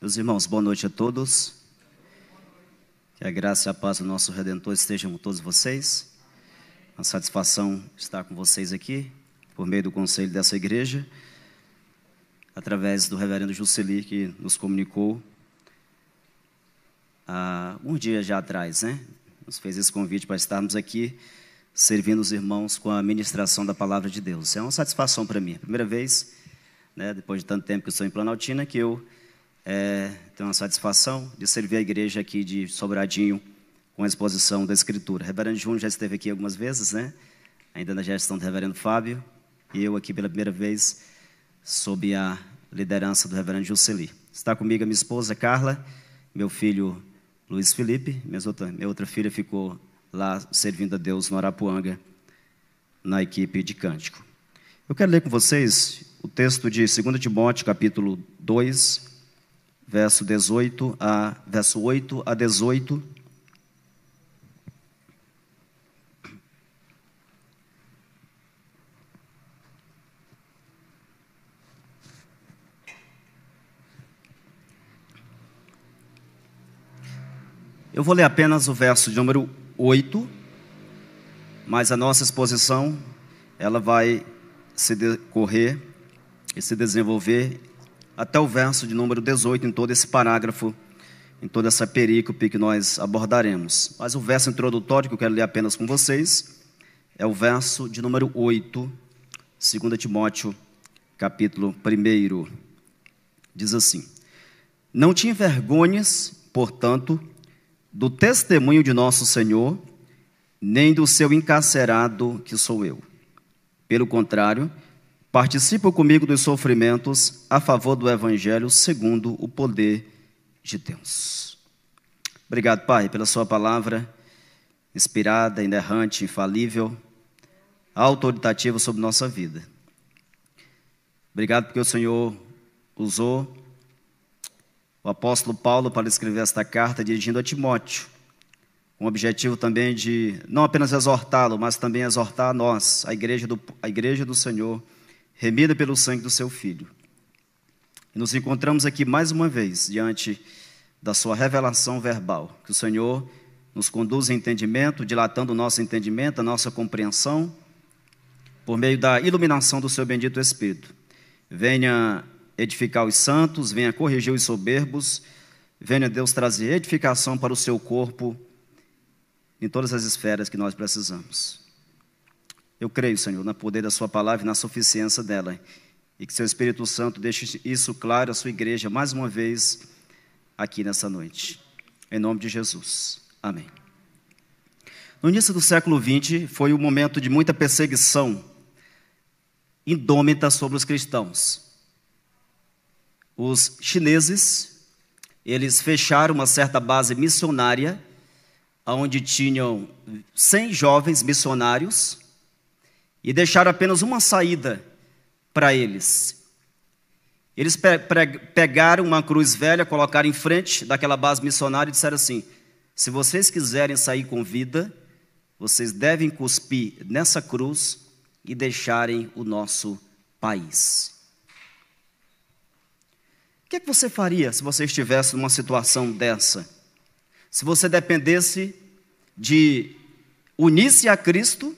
Meus irmãos, boa noite a todos. Que a graça e a paz do nosso Redentor estejam com todos vocês. Uma satisfação estar com vocês aqui, por meio do conselho dessa igreja, através do reverendo Jusceli, que nos comunicou há um dia já atrás, né? Nos fez esse convite para estarmos aqui servindo os irmãos com a ministração da palavra de Deus. É uma satisfação para mim. Primeira vez, né, depois de tanto tempo que estou em Planaltina, que eu é, tenho a satisfação de servir a igreja aqui de Sobradinho com a exposição da Escritura. Reverendo Júnior já esteve aqui algumas vezes, né? Ainda na gestão do reverendo Fábio, e eu aqui pela primeira vez sob a liderança do reverendo Jusceli. Está comigo a minha esposa Carla, meu filho Luiz Felipe, minha outra, minha outra filha ficou lá servindo a Deus no Arapuanga, na equipe de cântico. Eu quero ler com vocês o texto de 2 Timóteo, capítulo 2, verso 18 a verso 8 a 18. Eu vou ler apenas o verso de número 8, mas a nossa exposição ela vai se decorrer e se desenvolver até o verso de número 18, em todo esse parágrafo, em toda essa perícope que nós abordaremos. Mas o verso introdutório que eu quero ler apenas com vocês é o verso de número 8, 2 Timóteo, capítulo 1. Diz assim: Não te envergonhes, portanto, do testemunho de nosso Senhor, nem do seu encarcerado, que sou eu. Pelo contrário, Participa comigo dos sofrimentos a favor do Evangelho segundo o poder de Deus. Obrigado, Pai, pela Sua palavra inspirada, inerrante, infalível, autoritativa sobre nossa vida. Obrigado porque o Senhor usou o apóstolo Paulo para escrever esta carta dirigindo a Timóteo, com o objetivo também de não apenas exortá-lo, mas também exortar a nós, a igreja do, a igreja do Senhor remida pelo sangue do seu Filho. E nos encontramos aqui mais uma vez diante da sua revelação verbal, que o Senhor nos conduz em entendimento, dilatando o nosso entendimento, a nossa compreensão, por meio da iluminação do seu bendito Espírito. Venha edificar os santos, venha corrigir os soberbos, venha Deus trazer edificação para o seu corpo em todas as esferas que nós precisamos. Eu creio, Senhor, no poder da Sua palavra e na suficiência dela. E que Seu Espírito Santo deixe isso claro à Sua igreja mais uma vez aqui nessa noite. Em nome de Jesus. Amém. No início do século XX foi um momento de muita perseguição indômita sobre os cristãos. Os chineses, eles fecharam uma certa base missionária, onde tinham 100 jovens missionários, e deixaram apenas uma saída para eles. Eles pe pegaram uma cruz velha, colocaram em frente daquela base missionária e disseram assim: se vocês quiserem sair com vida, vocês devem cuspir nessa cruz e deixarem o nosso país. O que, é que você faria se você estivesse numa situação dessa? Se você dependesse de unir-se a Cristo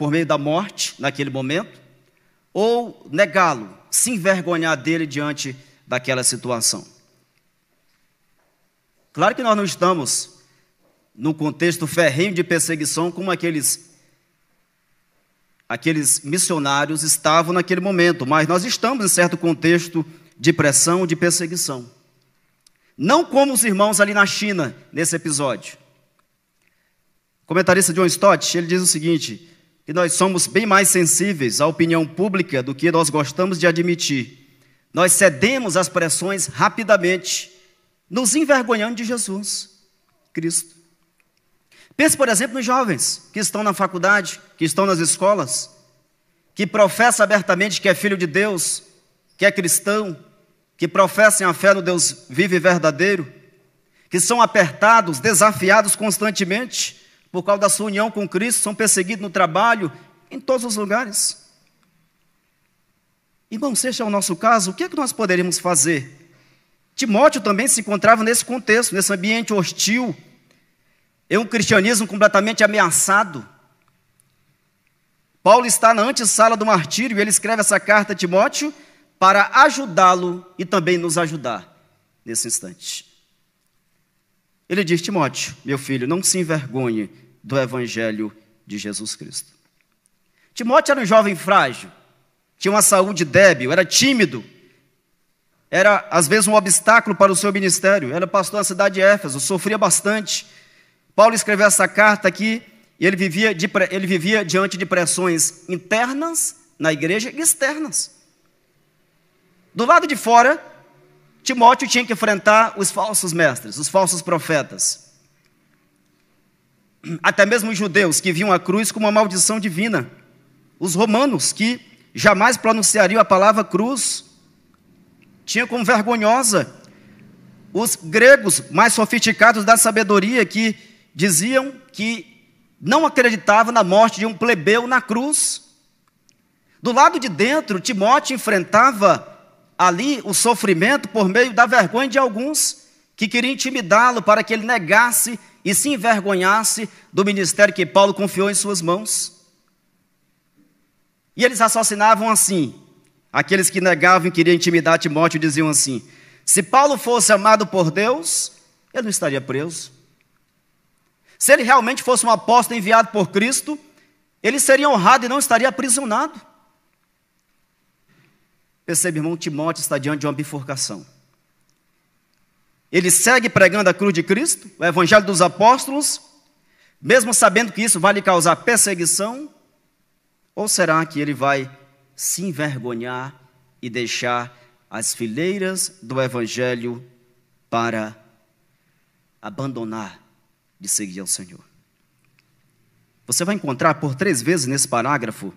por meio da morte naquele momento, ou negá-lo, se envergonhar dele diante daquela situação. Claro que nós não estamos no contexto ferrenho de perseguição como aqueles aqueles missionários estavam naquele momento, mas nós estamos em certo contexto de pressão, de perseguição. Não como os irmãos ali na China nesse episódio. O comentarista John Stott, ele diz o seguinte: que nós somos bem mais sensíveis à opinião pública do que nós gostamos de admitir. Nós cedemos às pressões rapidamente, nos envergonhando de Jesus, Cristo. Pense, por exemplo, nos jovens que estão na faculdade, que estão nas escolas, que professam abertamente que é filho de Deus, que é cristão, que professam a fé no Deus vivo e verdadeiro, que são apertados, desafiados constantemente, por causa da sua união com Cristo, são perseguidos no trabalho, em todos os lugares. Irmão, se este é o nosso caso, o que é que nós poderíamos fazer Timóteo também se encontrava nesse contexto, nesse ambiente hostil, em um cristianismo completamente ameaçado. Paulo está na antessala do martírio e ele escreve essa carta a Timóteo para ajudá-lo e também nos ajudar nesse instante. Ele diz: Timóteo, meu filho, não se envergonhe do evangelho de Jesus Cristo. Timóteo era um jovem frágil, tinha uma saúde débil, era tímido, era às vezes um obstáculo para o seu ministério. Era pastor na cidade de Éfeso, sofria bastante. Paulo escreveu essa carta aqui e ele vivia, de, ele vivia diante de pressões internas na igreja e externas. Do lado de fora, Timóteo tinha que enfrentar os falsos mestres, os falsos profetas. Até mesmo os judeus que viam a cruz como uma maldição divina. Os romanos que jamais pronunciariam a palavra cruz, tinham como vergonhosa. Os gregos mais sofisticados da sabedoria que diziam que não acreditavam na morte de um plebeu na cruz. Do lado de dentro, Timóteo enfrentava ali o sofrimento por meio da vergonha de alguns que queriam intimidá-lo para que ele negasse e se envergonhasse do ministério que Paulo confiou em suas mãos. E eles raciocinavam assim: aqueles que negavam e queriam intimidar Timóteo diziam assim: se Paulo fosse amado por Deus, ele não estaria preso. Se ele realmente fosse um apóstolo enviado por Cristo, ele seria honrado e não estaria aprisionado. Percebe, irmão, Timóteo está diante de uma bifurcação. Ele segue pregando a cruz de Cristo, o evangelho dos apóstolos, mesmo sabendo que isso vai lhe causar perseguição, ou será que ele vai se envergonhar e deixar as fileiras do evangelho para abandonar de seguir ao Senhor? Você vai encontrar por três vezes nesse parágrafo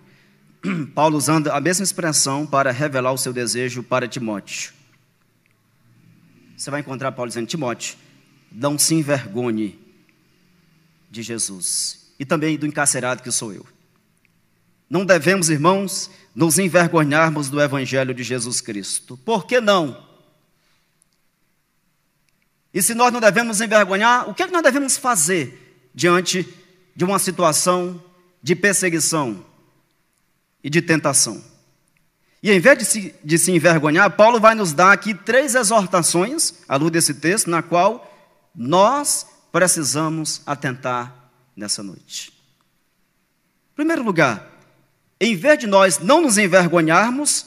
Paulo usando a mesma expressão para revelar o seu desejo para Timóteo. Você vai encontrar Paulo dizendo: Timóteo, não se envergonhe de Jesus e também do encarcerado que sou eu. Não devemos, irmãos, nos envergonharmos do Evangelho de Jesus Cristo. Por que não? E se nós não devemos nos envergonhar, o que, é que nós devemos fazer diante de uma situação de perseguição? E de tentação. E em vez de se, de se envergonhar, Paulo vai nos dar aqui três exortações, à luz desse texto, na qual nós precisamos atentar nessa noite. Em primeiro lugar, em vez de nós não nos envergonharmos,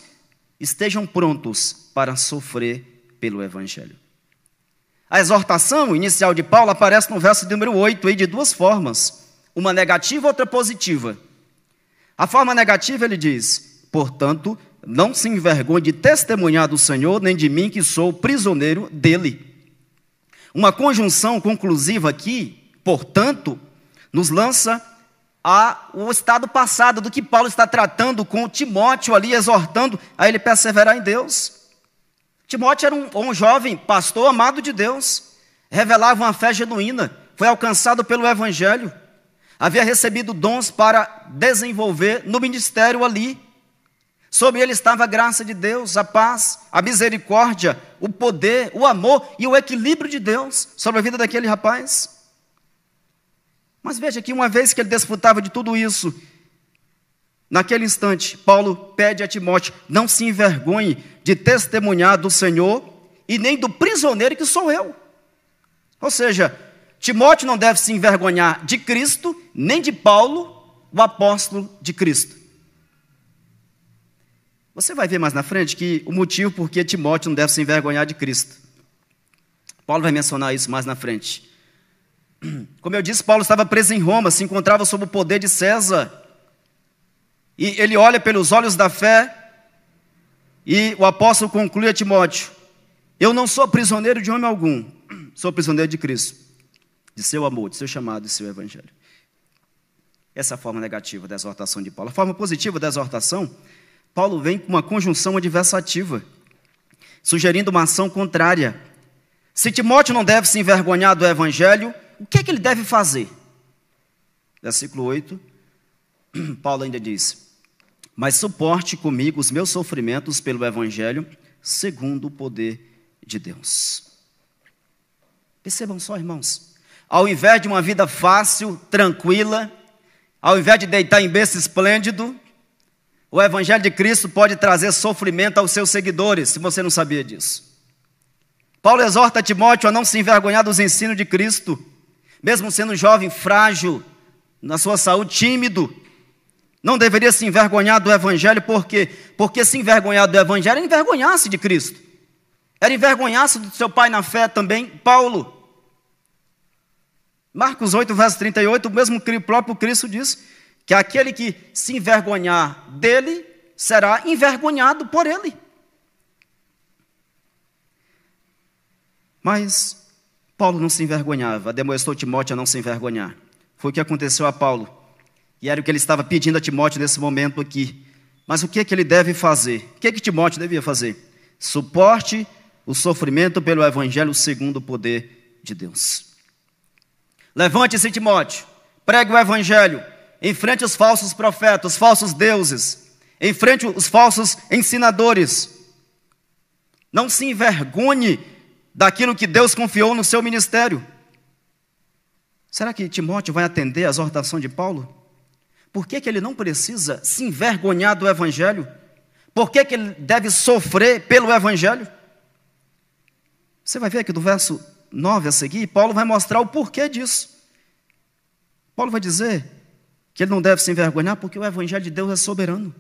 estejam prontos para sofrer pelo Evangelho. A exortação inicial de Paulo aparece no verso número 8, aí, de duas formas, uma negativa outra positiva. A forma negativa ele diz: portanto, não se envergonhe de testemunhar do Senhor, nem de mim, que sou prisioneiro dele. Uma conjunção conclusiva aqui, portanto, nos lança a, o estado passado do que Paulo está tratando com Timóteo ali, exortando a ele perseverar em Deus. Timóteo era um, um jovem pastor amado de Deus, revelava uma fé genuína, foi alcançado pelo Evangelho havia recebido dons para desenvolver no ministério ali. Sobre ele estava a graça de Deus, a paz, a misericórdia, o poder, o amor e o equilíbrio de Deus sobre a vida daquele rapaz. Mas veja que uma vez que ele desfrutava de tudo isso, naquele instante, Paulo pede a Timóteo: não se envergonhe de testemunhar do Senhor e nem do prisioneiro que sou eu. Ou seja, Timóteo não deve se envergonhar de Cristo, nem de Paulo, o apóstolo de Cristo. Você vai ver mais na frente que o motivo por que Timóteo não deve se envergonhar de Cristo. Paulo vai mencionar isso mais na frente. Como eu disse, Paulo estava preso em Roma, se encontrava sob o poder de César. E ele olha pelos olhos da fé, e o apóstolo conclui a Timóteo: Eu não sou prisioneiro de homem algum, sou prisioneiro de Cristo de seu amor, de seu chamado, de seu evangelho. Essa é a forma negativa da exortação de Paulo. A forma positiva da exortação, Paulo vem com uma conjunção adversativa, sugerindo uma ação contrária. Se Timóteo não deve se envergonhar do evangelho, o que, é que ele deve fazer? Versículo 8, Paulo ainda diz: Mas suporte comigo os meus sofrimentos pelo evangelho, segundo o poder de Deus. Percebam só, irmãos. Ao invés de uma vida fácil, tranquila, ao invés de deitar em berço esplêndido, o Evangelho de Cristo pode trazer sofrimento aos seus seguidores, se você não sabia disso. Paulo exorta Timóteo a não se envergonhar dos ensinos de Cristo, mesmo sendo jovem, frágil, na sua saúde, tímido. Não deveria se envergonhar do Evangelho, por quê? Porque se envergonhar do Evangelho é envergonhar-se de Cristo. Era envergonhar-se do seu pai na fé também, Paulo. Marcos 8, verso 38, o mesmo próprio Cristo diz que aquele que se envergonhar dele será envergonhado por ele. Mas Paulo não se envergonhava, demonstrou Timóteo a não se envergonhar. Foi o que aconteceu a Paulo. E era o que ele estava pedindo a Timóteo nesse momento aqui. Mas o que é que ele deve fazer? O que é que Timóteo devia fazer? Suporte o sofrimento pelo evangelho segundo o poder de Deus. Levante-se, Timóteo, pregue o evangelho, enfrente os falsos profetas, os falsos deuses, enfrente os falsos ensinadores. Não se envergonhe daquilo que Deus confiou no seu ministério. Será que Timóteo vai atender às exortação de Paulo? Por que, que ele não precisa se envergonhar do Evangelho? Por que, que ele deve sofrer pelo Evangelho? Você vai ver aqui do verso 9 a seguir, Paulo vai mostrar o porquê disso. Paulo vai dizer que ele não deve se envergonhar porque o Evangelho de Deus é soberano.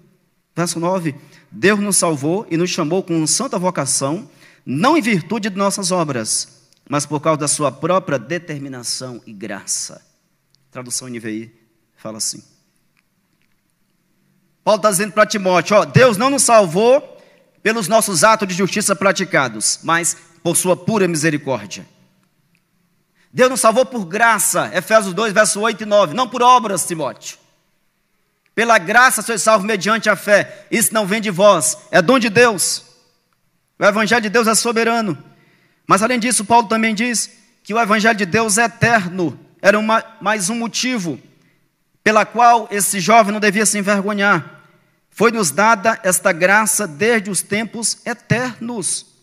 Verso 9: Deus nos salvou e nos chamou com santa vocação, não em virtude de nossas obras, mas por causa da sua própria determinação e graça. Tradução NVI fala assim. Paulo está dizendo para Timóteo: ó, Deus não nos salvou pelos nossos atos de justiça praticados, mas por sua pura misericórdia. Deus nos salvou por graça, Efésios 2, verso 8 e 9, não por obras, Timóteo. Pela graça sois salvos mediante a fé. Isso não vem de vós, é dom de Deus. O Evangelho de Deus é soberano. Mas além disso, Paulo também diz que o Evangelho de Deus é eterno. Era uma, mais um motivo pela qual esse jovem não devia se envergonhar. Foi-nos dada esta graça desde os tempos eternos.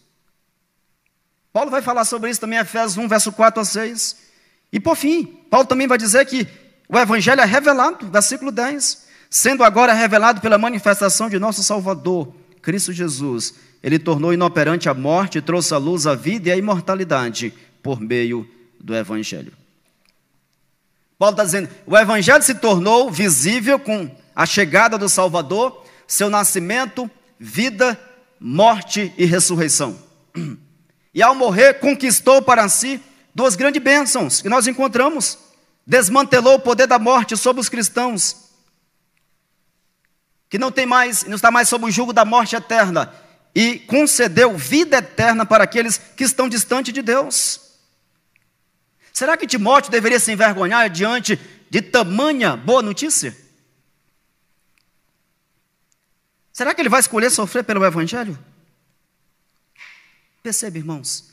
Paulo vai falar sobre isso também em Efésios 1, verso 4 a 6. E por fim, Paulo também vai dizer que o Evangelho é revelado, versículo 10, sendo agora revelado pela manifestação de nosso Salvador, Cristo Jesus. Ele tornou inoperante a morte, trouxe à luz a vida e a imortalidade por meio do Evangelho. Paulo está dizendo: o Evangelho se tornou visível com a chegada do Salvador, seu nascimento, vida, morte e ressurreição. E ao morrer, conquistou para si duas grandes bênçãos que nós encontramos. Desmantelou o poder da morte sobre os cristãos, que não tem mais, não está mais sob o jugo da morte eterna, e concedeu vida eterna para aqueles que estão distantes de Deus. Será que Timóteo deveria se envergonhar diante de tamanha boa notícia? Será que ele vai escolher sofrer pelo Evangelho? Percebe, irmãos?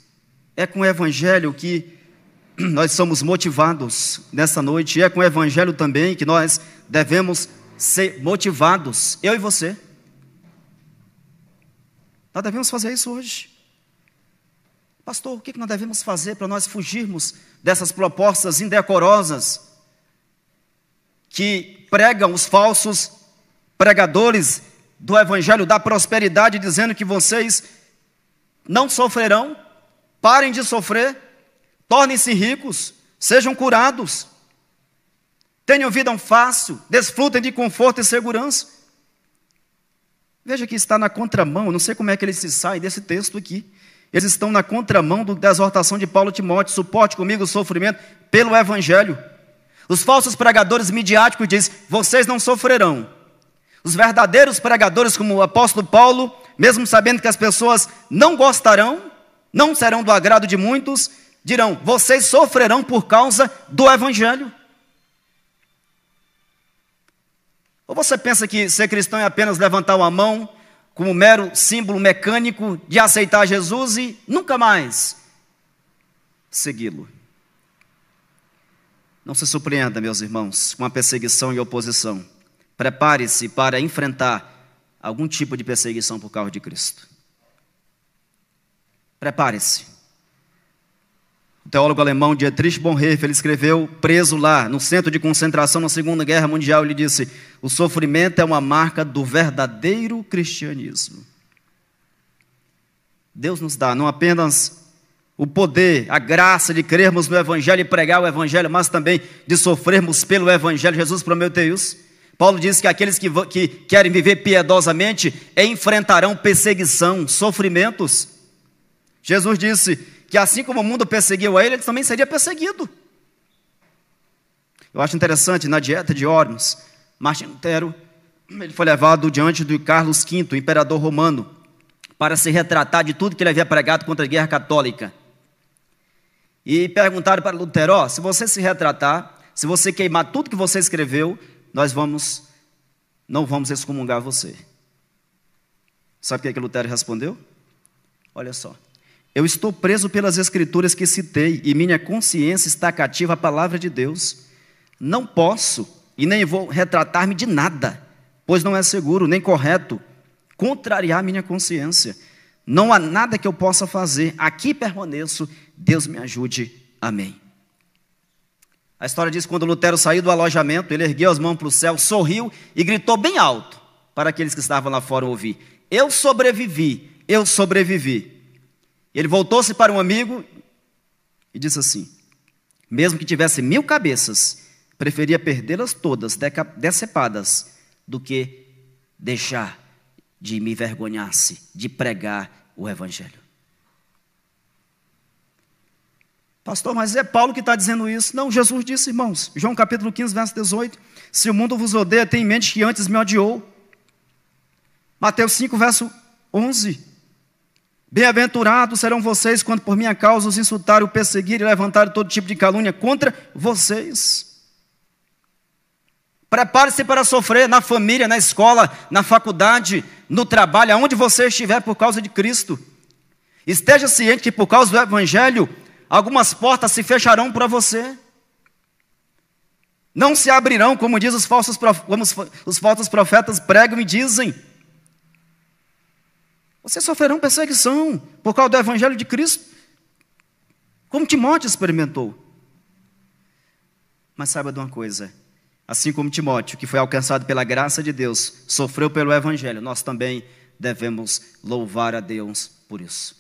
É com o Evangelho que nós somos motivados nessa noite, e é com o Evangelho também que nós devemos ser motivados, eu e você. Nós devemos fazer isso hoje. Pastor, o que nós devemos fazer para nós fugirmos dessas propostas indecorosas que pregam os falsos pregadores do Evangelho da prosperidade, dizendo que vocês não sofrerão, parem de sofrer, tornem-se ricos, sejam curados, tenham vida fácil, desfrutem de conforto e segurança. Veja que está na contramão, não sei como é que eles se saem desse texto aqui. Eles estão na contramão da exortação de Paulo Timóteo, suporte comigo o sofrimento pelo Evangelho. Os falsos pregadores midiáticos dizem: vocês não sofrerão. Os verdadeiros pregadores, como o apóstolo Paulo, mesmo sabendo que as pessoas não gostarão, não serão do agrado de muitos, dirão: vocês sofrerão por causa do Evangelho. Ou você pensa que ser cristão é apenas levantar uma mão como mero símbolo mecânico de aceitar Jesus e nunca mais segui-lo? Não se surpreenda, meus irmãos, com a perseguição e oposição. Prepare-se para enfrentar algum tipo de perseguição por causa de Cristo. Prepare-se. O teólogo alemão Dietrich Bonhoeffer, ele escreveu, preso lá, no centro de concentração na Segunda Guerra Mundial, ele disse: o sofrimento é uma marca do verdadeiro cristianismo. Deus nos dá não apenas o poder, a graça de crermos no Evangelho e pregar o Evangelho, mas também de sofrermos pelo Evangelho. Jesus prometeu isso. Paulo diz que aqueles que, que querem viver piedosamente enfrentarão perseguição, sofrimentos. Jesus disse que assim como o mundo perseguiu a ele, ele também seria perseguido. Eu acho interessante, na dieta de Ormus, Martin Lutero, ele foi levado diante de Carlos V, imperador romano, para se retratar de tudo que ele havia pregado contra a guerra católica. E perguntaram para Lutero: oh, se você se retratar, se você queimar tudo que você escreveu, nós vamos, não vamos excomungar você. Sabe o que, é que Lutero respondeu? Olha só. Eu estou preso pelas escrituras que citei e minha consciência está cativa à palavra de Deus. Não posso e nem vou retratar-me de nada, pois não é seguro nem correto contrariar minha consciência. Não há nada que eu possa fazer. Aqui permaneço. Deus me ajude. Amém. A história diz que quando Lutero saiu do alojamento, ele ergueu as mãos para o céu, sorriu e gritou bem alto para aqueles que estavam lá fora ouvir: Eu sobrevivi, eu sobrevivi. Ele voltou-se para um amigo e disse assim: Mesmo que tivesse mil cabeças, preferia perdê-las todas, decepadas, do que deixar de me envergonhar-se de pregar o Evangelho. Pastor, mas é Paulo que está dizendo isso. Não, Jesus disse, irmãos, João capítulo 15, verso 18: Se o mundo vos odeia, tenha em mente que antes me odiou. Mateus 5, verso 11: Bem-aventurados serão vocês quando por minha causa os insultarem, o perseguirem e levantarem todo tipo de calúnia contra vocês. Prepare-se para sofrer na família, na escola, na faculdade, no trabalho, aonde você estiver por causa de Cristo. Esteja ciente que por causa do Evangelho, algumas portas se fecharão para você. Não se abrirão, como diz os falsos, como os falsos profetas pregam e dizem. Vocês sofrerão perseguição por causa do Evangelho de Cristo, como Timóteo experimentou. Mas saiba de uma coisa: assim como Timóteo, que foi alcançado pela graça de Deus, sofreu pelo Evangelho, nós também devemos louvar a Deus por isso.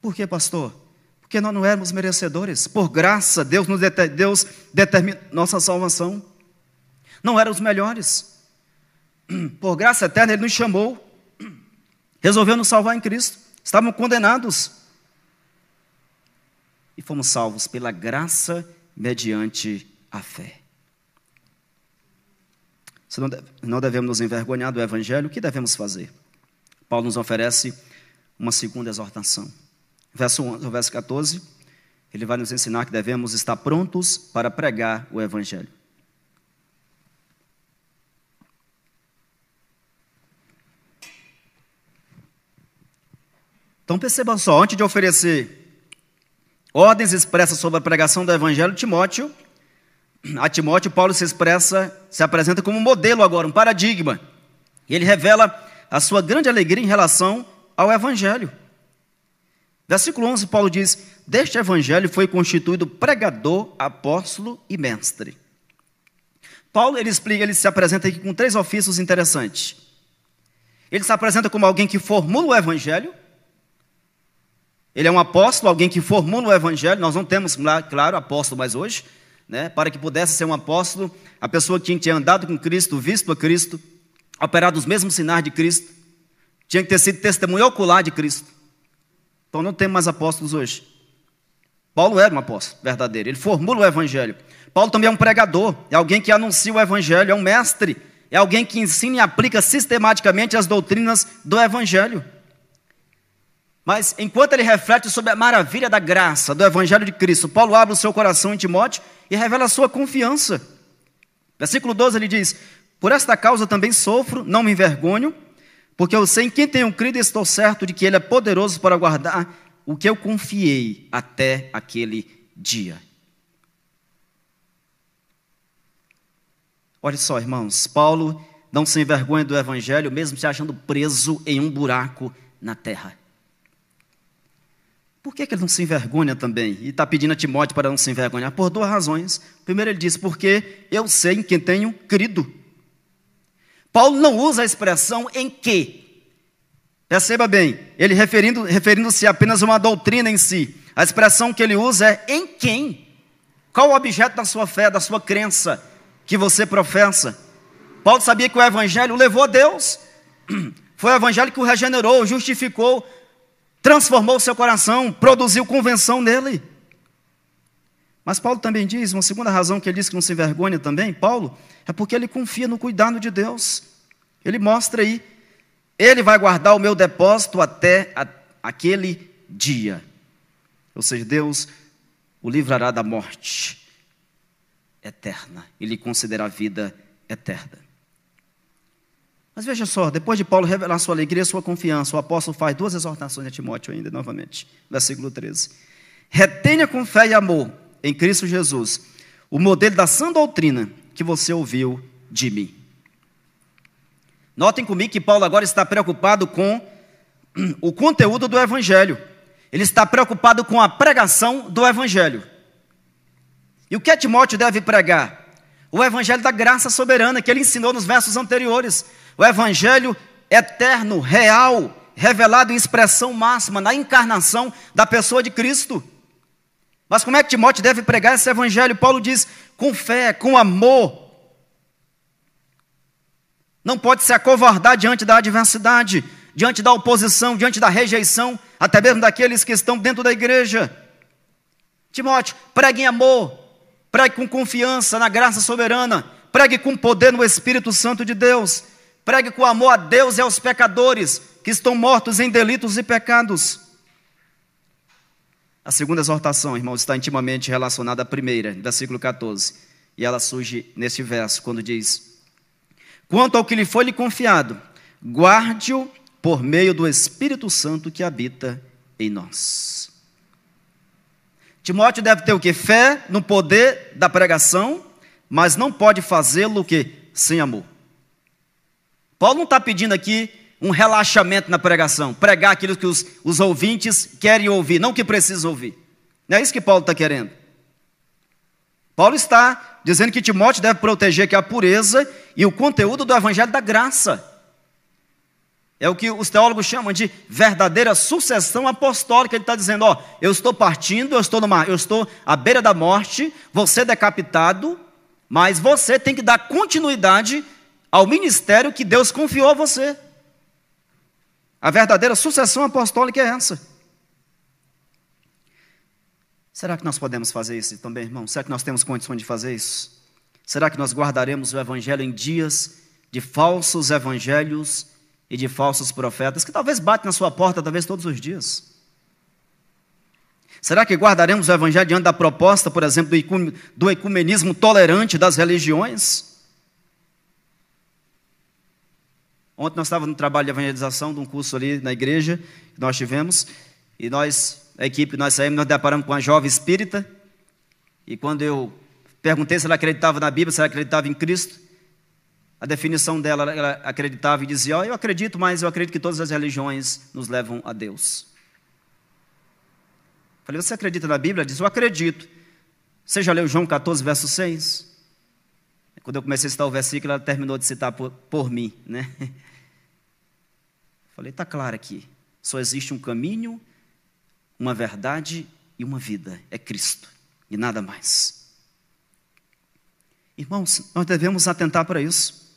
Por que, pastor? Porque nós não éramos merecedores. Por graça, Deus nos Deus determina nossa salvação. Não éramos melhores. Por graça eterna, Ele nos chamou resolveu nos salvar em Cristo. Estavam condenados. E fomos salvos pela graça mediante a fé. Se não devemos nos envergonhar do Evangelho, o que devemos fazer? Paulo nos oferece uma segunda exortação. Verso 11, verso 14, ele vai nos ensinar que devemos estar prontos para pregar o Evangelho. Então perceba só, antes de oferecer ordens expressas sobre a pregação do Evangelho, Timóteo, a Timóteo, Paulo se expressa, se apresenta como um modelo agora, um paradigma. E ele revela a sua grande alegria em relação ao Evangelho. Versículo 11, Paulo diz: Deste Evangelho foi constituído pregador, apóstolo e mestre. Paulo, ele explica, ele se apresenta aqui com três ofícios interessantes. Ele se apresenta como alguém que formula o Evangelho, ele é um apóstolo, alguém que formou no Evangelho. Nós não temos, claro, apóstolo mais hoje. Né? Para que pudesse ser um apóstolo, a pessoa tinha que andado com Cristo, visto a Cristo, operado os mesmos sinais de Cristo, tinha que ter sido testemunho ocular de Cristo. Então não temos mais apóstolos hoje. Paulo era um apóstolo verdadeiro, ele formula o Evangelho. Paulo também é um pregador, é alguém que anuncia o Evangelho, é um mestre, é alguém que ensina e aplica sistematicamente as doutrinas do Evangelho. Mas enquanto ele reflete sobre a maravilha da graça do Evangelho de Cristo, Paulo abre o seu coração em Timóteo e revela a sua confiança. Versículo 12 ele diz: Por esta causa também sofro, não me envergonho, porque eu sei em quem tenho crido e estou certo de que Ele é poderoso para guardar o que eu confiei até aquele dia. Olha só, irmãos, Paulo não se envergonha do Evangelho, mesmo se achando preso em um buraco na terra. Por que, que ele não se envergonha também? E está pedindo a Timóteo para não se envergonhar? Por duas razões. Primeiro, ele diz: porque eu sei em quem tenho crido. Paulo não usa a expressão em que. Perceba bem, ele referindo-se referindo apenas a uma doutrina em si. A expressão que ele usa é em quem. Qual o objeto da sua fé, da sua crença que você professa? Paulo sabia que o evangelho levou a Deus. Foi o evangelho que o regenerou, justificou, transformou o seu coração, produziu convenção nele. Mas Paulo também diz, uma segunda razão que ele diz que não se envergonha também, Paulo, é porque ele confia no cuidado de Deus. Ele mostra aí, ele vai guardar o meu depósito até a, aquele dia. Ou seja, Deus o livrará da morte eterna, ele concederá vida eterna. Mas veja só, depois de Paulo revelar sua alegria, sua confiança, o apóstolo faz duas exortações a Timóteo ainda, novamente, versículo 13. Retenha com fé e amor em Cristo Jesus o modelo da sã doutrina que você ouviu de mim. Notem comigo que Paulo agora está preocupado com o conteúdo do Evangelho. Ele está preocupado com a pregação do Evangelho. E o que Timóteo deve pregar? O Evangelho da graça soberana que ele ensinou nos versos anteriores. O Evangelho eterno, real, revelado em expressão máxima, na encarnação da pessoa de Cristo. Mas como é que Timóteo deve pregar esse Evangelho? Paulo diz: com fé, com amor. Não pode se acovardar diante da adversidade, diante da oposição, diante da rejeição, até mesmo daqueles que estão dentro da igreja. Timóteo, pregue em amor, pregue com confiança na graça soberana, pregue com poder no Espírito Santo de Deus, pregue com amor a Deus e aos pecadores que estão mortos em delitos e pecados. A segunda exortação, irmãos, está intimamente relacionada à primeira, versículo 14. E ela surge nesse verso, quando diz: Quanto ao que lhe foi lhe confiado, guarde-o por meio do Espírito Santo que habita em nós. Timóteo deve ter o que? Fé no poder da pregação, mas não pode fazê-lo o que? Sem amor. Paulo não está pedindo aqui um relaxamento na pregação, pregar aquilo que os, os ouvintes querem ouvir, não que precisam ouvir. Não é isso que Paulo está querendo. Paulo está dizendo que Timóteo deve proteger que a pureza e o conteúdo do evangelho da graça. É o que os teólogos chamam de verdadeira sucessão apostólica. Ele está dizendo: ó, eu estou partindo, eu estou numa, eu estou à beira da morte, você decapitado, mas você tem que dar continuidade ao ministério que Deus confiou a você. A verdadeira sucessão apostólica é essa. Será que nós podemos fazer isso também, irmão? Será que nós temos condições de fazer isso? Será que nós guardaremos o evangelho em dias de falsos evangelhos e de falsos profetas que talvez batem na sua porta, talvez todos os dias. Será que guardaremos o Evangelho diante da proposta, por exemplo, do ecumenismo tolerante das religiões? Ontem nós estávamos no trabalho de evangelização de um curso ali na igreja que nós tivemos, e nós, a equipe, nós saímos, nós deparamos com uma jovem espírita, e quando eu perguntei se ela acreditava na Bíblia, se ela acreditava em Cristo, a definição dela, ela acreditava e dizia: oh, Eu acredito, mas eu acredito que todas as religiões nos levam a Deus. Falei: Você acredita na Bíblia? Ela disse: Eu acredito. Você já leu João 14, verso 6? Quando eu comecei a citar o versículo, ela terminou de citar por, por mim. Né? Falei: Está claro aqui. Só existe um caminho, uma verdade e uma vida: é Cristo e nada mais. Irmãos, nós devemos atentar para isso.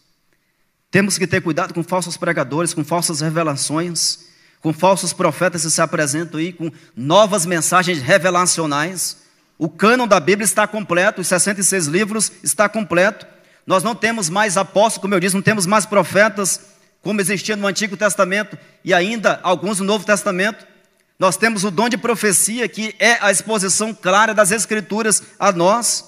Temos que ter cuidado com falsos pregadores, com falsas revelações, com falsos profetas que se apresentam aí com novas mensagens revelacionais. O cânon da Bíblia está completo, os 66 livros está completo. Nós não temos mais apóstolos, como eu disse, não temos mais profetas, como existia no Antigo Testamento e ainda alguns no Novo Testamento. Nós temos o dom de profecia, que é a exposição clara das Escrituras a nós.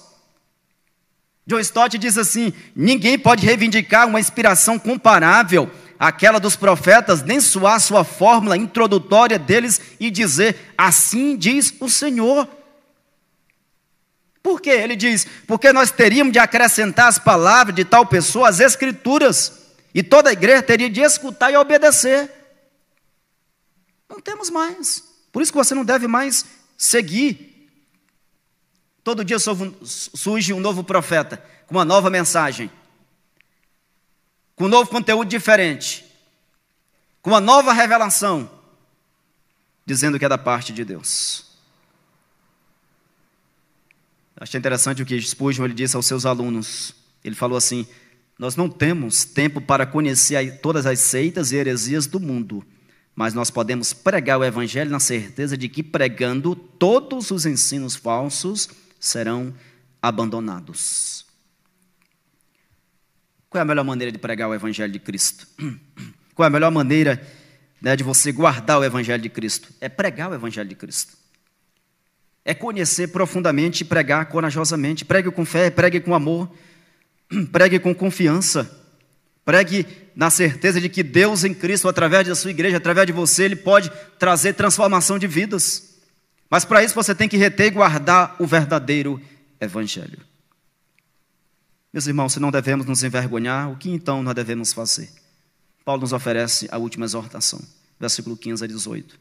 John Stott diz assim: ninguém pode reivindicar uma inspiração comparável àquela dos profetas, nem soar sua fórmula introdutória deles e dizer: assim diz o Senhor. Por quê? Ele diz: porque nós teríamos de acrescentar as palavras de tal pessoa às Escrituras, e toda a igreja teria de escutar e obedecer. Não temos mais. Por isso que você não deve mais seguir. Todo dia surge um novo profeta com uma nova mensagem, com um novo conteúdo diferente, com uma nova revelação, dizendo que é da parte de Deus. Achei interessante o que Spurgeon ele disse aos seus alunos. Ele falou assim: Nós não temos tempo para conhecer todas as seitas e heresias do mundo, mas nós podemos pregar o Evangelho na certeza de que, pregando, todos os ensinos falsos serão abandonados. Qual é a melhor maneira de pregar o Evangelho de Cristo? Qual é a melhor maneira né, de você guardar o Evangelho de Cristo? É pregar o Evangelho de Cristo. É conhecer profundamente e pregar corajosamente. Pregue com fé, pregue com amor, pregue com confiança. Pregue na certeza de que Deus em Cristo, através da sua igreja, através de você, Ele pode trazer transformação de vidas. Mas para isso você tem que reter e guardar o verdadeiro Evangelho. Meus irmãos, se não devemos nos envergonhar, o que então nós devemos fazer? Paulo nos oferece a última exortação, versículo 15 a 18.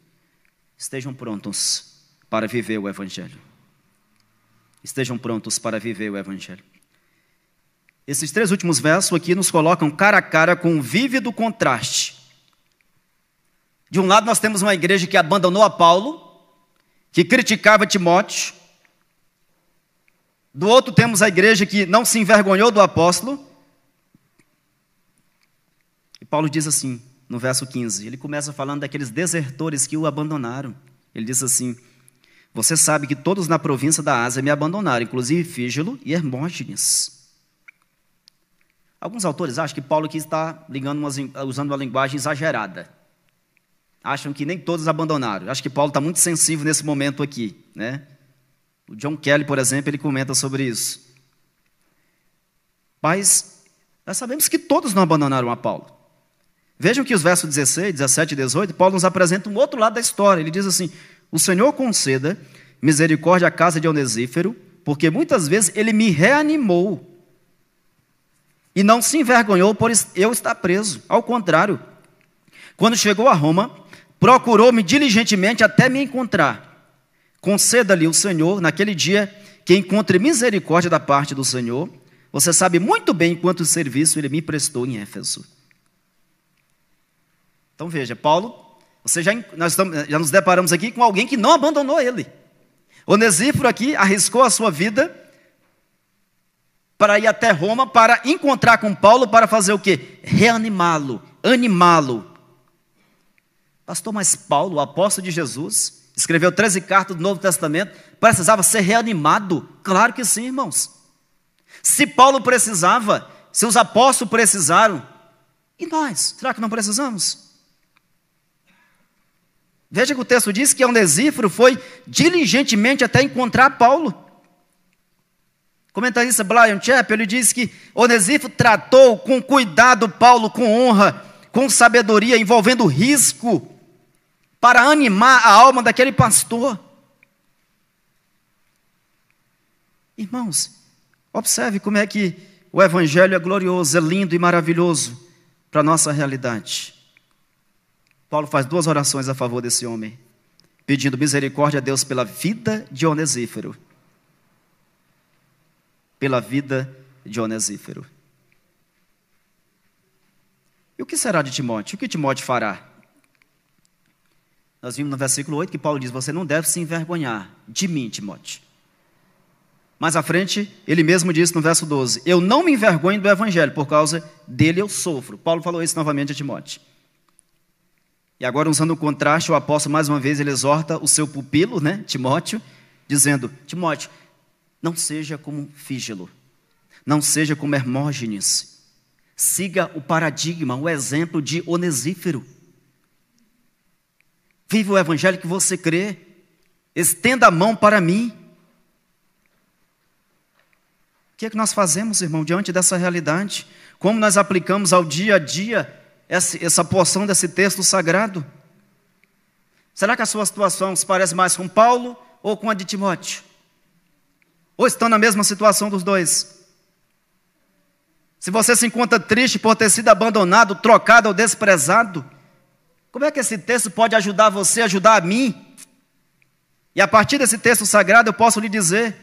Estejam prontos para viver o Evangelho. Estejam prontos para viver o Evangelho. Esses três últimos versos aqui nos colocam cara a cara com um vívido contraste. De um lado, nós temos uma igreja que abandonou a Paulo, que criticava Timóteo. Do outro, temos a igreja que não se envergonhou do apóstolo. E Paulo diz assim, no verso 15: ele começa falando daqueles desertores que o abandonaram. Ele diz assim: Você sabe que todos na província da Ásia me abandonaram, inclusive Fígelo e Hermógenes. Alguns autores acham que Paulo aqui está umas, usando uma linguagem exagerada. Acham que nem todos abandonaram. Acho que Paulo está muito sensível nesse momento aqui. Né? O John Kelly, por exemplo, ele comenta sobre isso. Mas nós sabemos que todos não abandonaram a Paulo. Vejam que os versos 16, 17 e 18, Paulo nos apresenta um outro lado da história. Ele diz assim: O Senhor conceda misericórdia à casa de Onesífero, porque muitas vezes ele me reanimou e não se envergonhou por eu estar preso. Ao contrário, quando chegou a Roma, procurou-me diligentemente até me encontrar. Conceda-lhe o Senhor, naquele dia, que encontre misericórdia da parte do Senhor. Você sabe muito bem quanto serviço ele me prestou em Éfeso. Então veja, Paulo, você já, nós estamos, já nos deparamos aqui com alguém que não abandonou ele. Onesíforo aqui arriscou a sua vida para ir até Roma para encontrar com Paulo para fazer o quê? Reanimá-lo, animá-lo. Pastor, mas Paulo, o apóstolo de Jesus, escreveu 13 cartas do Novo Testamento, precisava ser reanimado? Claro que sim, irmãos. Se Paulo precisava, se os apóstolos precisaram, e nós? Será que não precisamos? Veja que o texto diz que Onesíforo foi diligentemente até encontrar Paulo comentarista Brian Chappell, ele diz que Onesíforo tratou com cuidado Paulo, com honra, com sabedoria, envolvendo risco, para animar a alma daquele pastor. Irmãos, observe como é que o Evangelho é glorioso, é lindo e maravilhoso para a nossa realidade. Paulo faz duas orações a favor desse homem, pedindo misericórdia a Deus pela vida de Onesífero pela vida de Onesífero. E o que será de Timóteo? O que Timóteo fará? Nós vimos no versículo 8 que Paulo diz: Você não deve se envergonhar de mim, Timóteo. Mais à frente, ele mesmo disse no verso 12: Eu não me envergonho do evangelho, por causa dele eu sofro. Paulo falou isso novamente a Timóteo. E agora, usando o contraste, o apóstolo mais uma vez ele exorta o seu pupilo, né, Timóteo, dizendo: Timóteo, não seja como Fígelo, não seja como Hermógenes. Siga o paradigma, o exemplo de Onesífero. Viva o evangelho que você crê. Estenda a mão para mim. O que é que nós fazemos, irmão, diante dessa realidade? Como nós aplicamos ao dia a dia essa, essa porção desse texto sagrado? Será que a sua situação se parece mais com Paulo ou com a de Timóteo? Ou estão na mesma situação dos dois? Se você se encontra triste por ter sido abandonado, trocado ou desprezado, como é que esse texto pode ajudar você, ajudar a mim? E a partir desse texto sagrado eu posso lhe dizer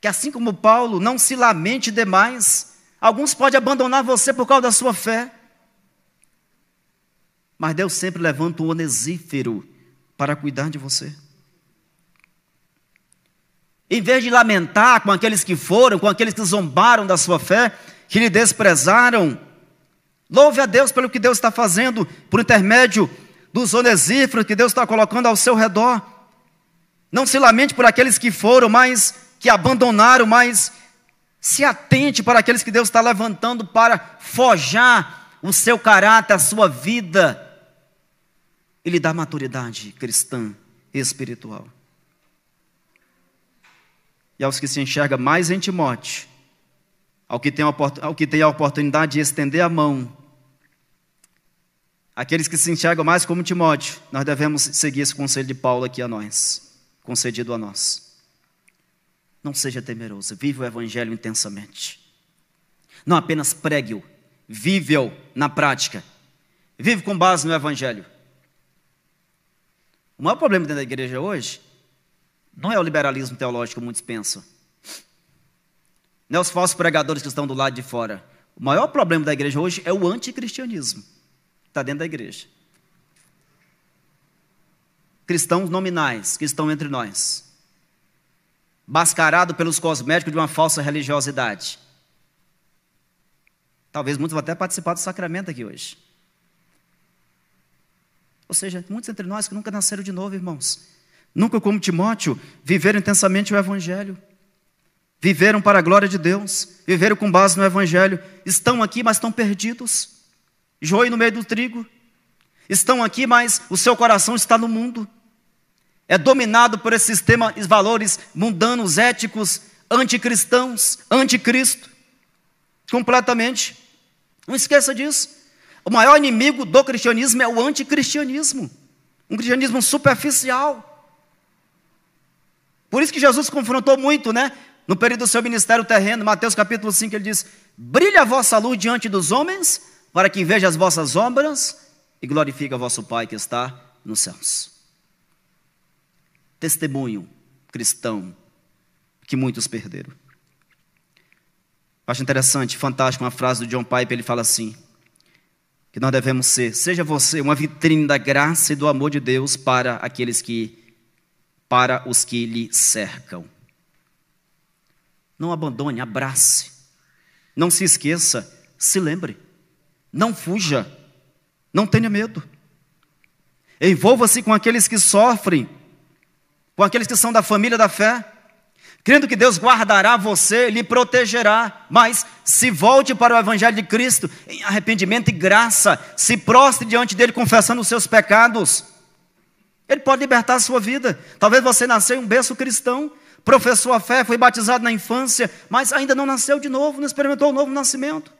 que assim como Paulo, não se lamente demais. Alguns podem abandonar você por causa da sua fé. Mas Deus sempre levanta um onesífero para cuidar de você. Em vez de lamentar com aqueles que foram, com aqueles que zombaram da sua fé, que lhe desprezaram, louve a Deus pelo que Deus está fazendo por intermédio dos onesíferos que Deus está colocando ao seu redor. Não se lamente por aqueles que foram, mas que abandonaram, mas se atente para aqueles que Deus está levantando para forjar o seu caráter, a sua vida, e lhe dar maturidade cristã e espiritual. E aos que se enxerga mais em Timóteo, ao que tem a, oportunidade de estender a mão, aqueles que se enxergam mais como Timóteo, nós devemos seguir esse conselho de Paulo aqui a nós, concedido a nós. Não seja temeroso, vive o Evangelho intensamente. Não apenas pregue-o, vive-o na prática. Vive com base no Evangelho. O maior problema dentro da igreja hoje não é o liberalismo teológico, como muitos pensam. Não é os falsos pregadores que estão do lado de fora. O maior problema da igreja hoje é o anticristianismo. Está dentro da igreja. Cristãos nominais que estão entre nós mascarado pelos cosméticos de uma falsa religiosidade. Talvez muitos vão até participar do sacramento aqui hoje. Ou seja, muitos entre nós que nunca nasceram de novo, irmãos. Nunca, como Timóteo, viveram intensamente o Evangelho. Viveram para a glória de Deus. Viveram com base no Evangelho. Estão aqui, mas estão perdidos. Joio no meio do trigo. Estão aqui, mas o seu coração está no mundo é dominado por esse sistema de valores mundanos, éticos, anticristãos, anticristo. Completamente. Não esqueça disso. O maior inimigo do cristianismo é o anticristianismo. Um cristianismo superficial. Por isso que Jesus confrontou muito, né? No período do seu ministério terreno, Mateus capítulo 5, ele diz: Brilha a vossa luz diante dos homens, para que vejam as vossas obras e glorifique a vosso Pai que está nos céus testemunho cristão que muitos perderam. Acho interessante, fantástico, uma frase do John Piper, ele fala assim: que nós devemos ser, seja você uma vitrine da graça e do amor de Deus para aqueles que para os que lhe cercam. Não abandone, abrace. Não se esqueça, se lembre. Não fuja. Não tenha medo. Envolva-se com aqueles que sofrem com aqueles que são da família da fé, crendo que Deus guardará você, lhe protegerá, mas se volte para o Evangelho de Cristo em arrependimento e graça, se prostre diante dele confessando os seus pecados. Ele pode libertar a sua vida. Talvez você nasceu em um berço cristão, professou a fé, foi batizado na infância, mas ainda não nasceu de novo, não experimentou o novo nascimento.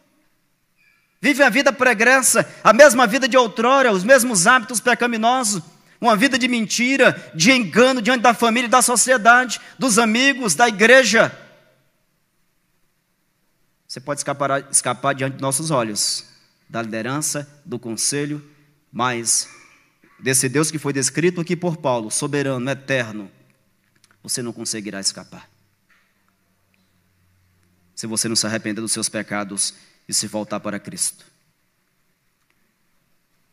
Vive a vida pregressa, a mesma vida de outrora, os mesmos hábitos pecaminosos uma vida de mentira, de engano diante da família, da sociedade, dos amigos, da igreja. Você pode escapar, escapar diante de nossos olhos, da liderança, do conselho, mas desse Deus que foi descrito aqui por Paulo, soberano, eterno, você não conseguirá escapar. Se você não se arrepender dos seus pecados e se voltar para Cristo.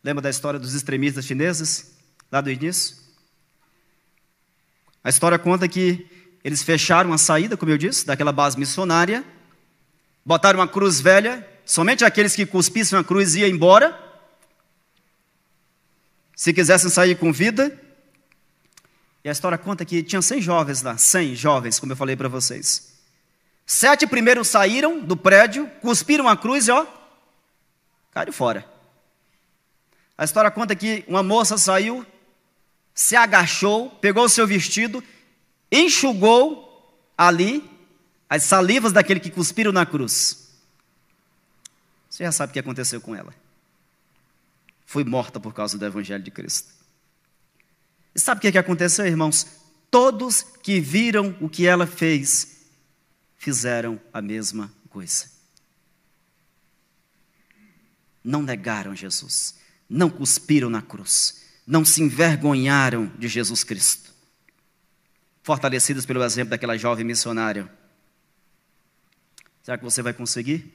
Lembra da história dos extremistas chineses? lá do início. A história conta que eles fecharam a saída, como eu disse, daquela base missionária, botaram uma cruz velha, somente aqueles que cuspissem a cruz iam embora. Se quisessem sair com vida. E a história conta que tinha 100 jovens lá, 100 jovens, como eu falei para vocês. Sete primeiros saíram do prédio, cuspiram a cruz e ó, caíram fora. A história conta que uma moça saiu se agachou, pegou o seu vestido, enxugou ali as salivas daquele que cuspiram na cruz. Você já sabe o que aconteceu com ela. Foi morta por causa do Evangelho de Cristo. E sabe o que aconteceu, irmãos? Todos que viram o que ela fez, fizeram a mesma coisa. Não negaram Jesus, não cuspiram na cruz, não se envergonharam de Jesus Cristo. Fortalecidos pelo exemplo daquela jovem missionária. Será que você vai conseguir?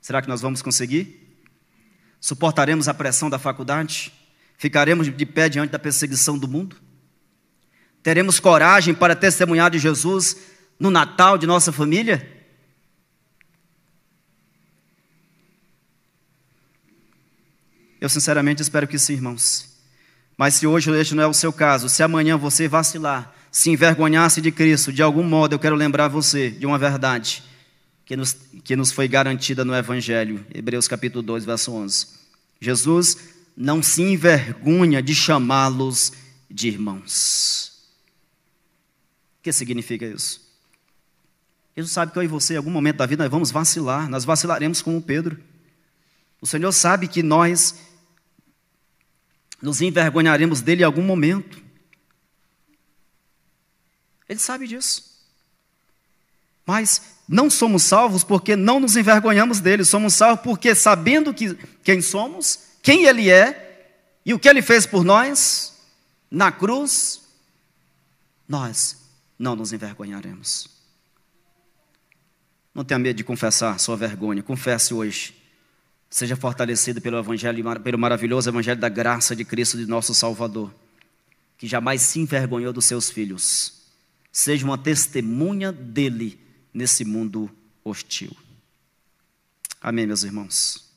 Será que nós vamos conseguir? Suportaremos a pressão da faculdade? Ficaremos de pé diante da perseguição do mundo? Teremos coragem para testemunhar de Jesus no Natal de nossa família? Eu sinceramente espero que sim, irmãos. Mas se hoje este não é o seu caso, se amanhã você vacilar, se envergonhasse de Cristo, de algum modo eu quero lembrar você de uma verdade que nos, que nos foi garantida no Evangelho, Hebreus capítulo 2, verso 11. Jesus não se envergonha de chamá-los de irmãos. O que significa isso? Jesus sabe que eu e você, em algum momento da vida, nós vamos vacilar, nós vacilaremos como Pedro. O Senhor sabe que nós nos envergonharemos dele em algum momento. Ele sabe disso. Mas não somos salvos porque não nos envergonhamos dele, somos salvos porque sabendo que, quem somos, quem ele é e o que ele fez por nós na cruz, nós não nos envergonharemos. Não tenha medo de confessar sua vergonha, confesse hoje. Seja fortalecido pelo evangelho, pelo maravilhoso evangelho da graça de Cristo de nosso Salvador, que jamais se envergonhou dos seus filhos. Seja uma testemunha dele nesse mundo hostil. Amém, meus irmãos.